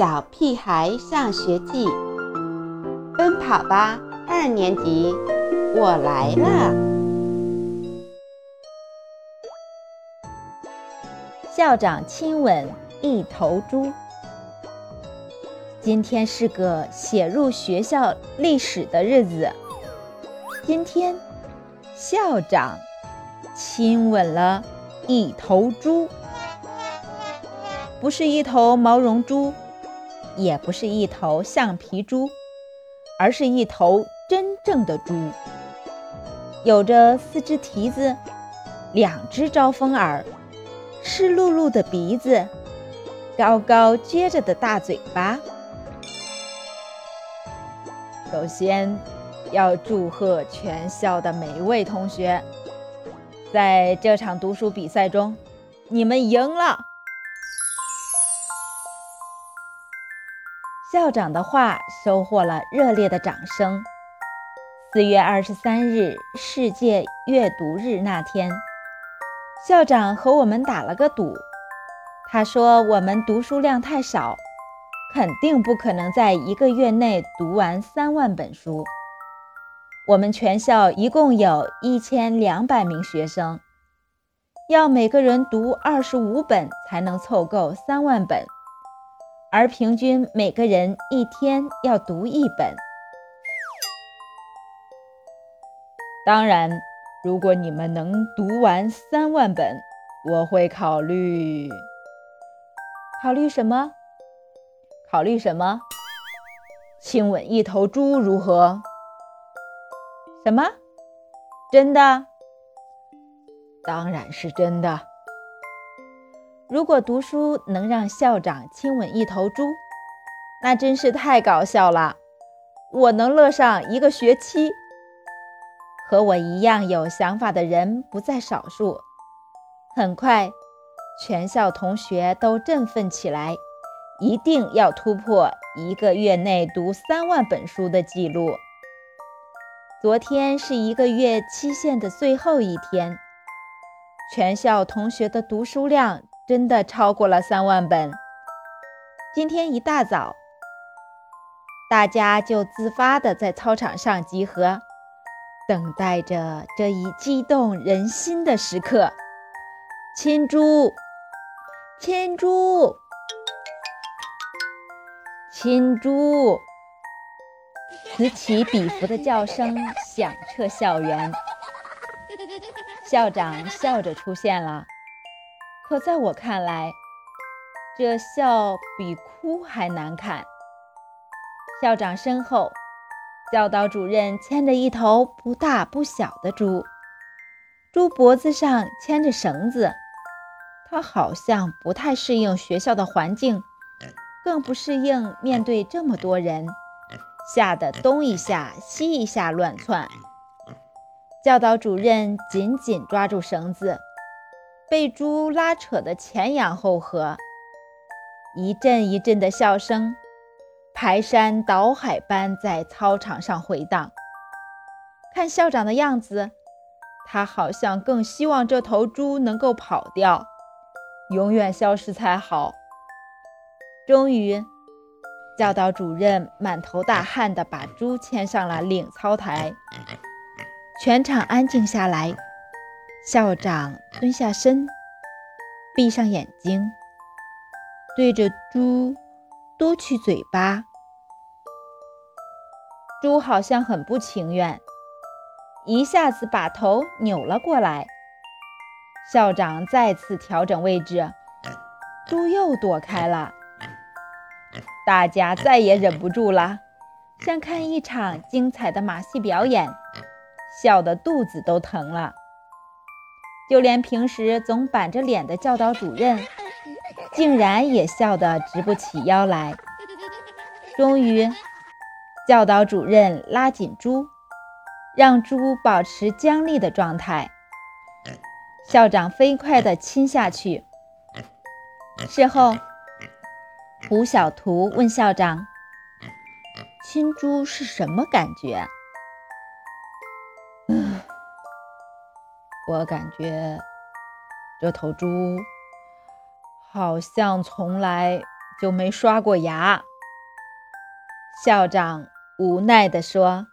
小屁孩上学记》，奔跑吧二年级，我来了。校长亲吻一头猪。今天是个写入学校历史的日子。今天，校长亲吻了一头猪。不是一头毛绒猪，也不是一头橡皮猪，而是一头真正的猪，有着四只蹄子，两只招风耳，湿漉漉的鼻子，高高撅着的大嘴巴。首先，要祝贺全校的每一位同学，在这场读书比赛中，你们赢了。校长的话收获了热烈的掌声。四月二十三日，世界阅读日那天，校长和我们打了个赌。他说：“我们读书量太少，肯定不可能在一个月内读完三万本书。我们全校一共有一千两百名学生，要每个人读二十五本才能凑够三万本。”而平均每个人一天要读一本。当然，如果你们能读完三万本，我会考虑。考虑什么？考虑什么？亲吻一头猪如何？什么？真的？当然是真的。如果读书能让校长亲吻一头猪，那真是太搞笑了，我能乐上一个学期。和我一样有想法的人不在少数。很快，全校同学都振奋起来，一定要突破一个月内读三万本书的记录。昨天是一个月期限的最后一天，全校同学的读书量。真的超过了三万本。今天一大早，大家就自发的在操场上集合，等待着这一激动人心的时刻。亲猪，亲猪，亲猪！此起彼伏的叫声响彻校园。校长笑着出现了。可在我看来，这笑比哭还难看。校长身后，教导主任牵着一头不大不小的猪，猪脖子上牵着绳子。它好像不太适应学校的环境，更不适应面对这么多人，吓得东一下西一下乱窜。教导主任紧紧抓住绳子。被猪拉扯得前仰后合，一阵一阵的笑声排山倒海般在操场上回荡。看校长的样子，他好像更希望这头猪能够跑掉，永远消失才好。终于，教导主任满头大汗地把猪牵上了领操台，全场安静下来。校长蹲下身，闭上眼睛，对着猪嘟起嘴巴。猪好像很不情愿，一下子把头扭了过来。校长再次调整位置，猪又躲开了。大家再也忍不住了，像看一场精彩的马戏表演，笑得肚子都疼了。就连平时总板着脸的教导主任，竟然也笑得直不起腰来。终于，教导主任拉紧猪，让猪保持僵立的状态。校长飞快地亲下去。事后，胡小图问校长：“亲猪是什么感觉？”我感觉这头猪好像从来就没刷过牙。校长无奈地说：“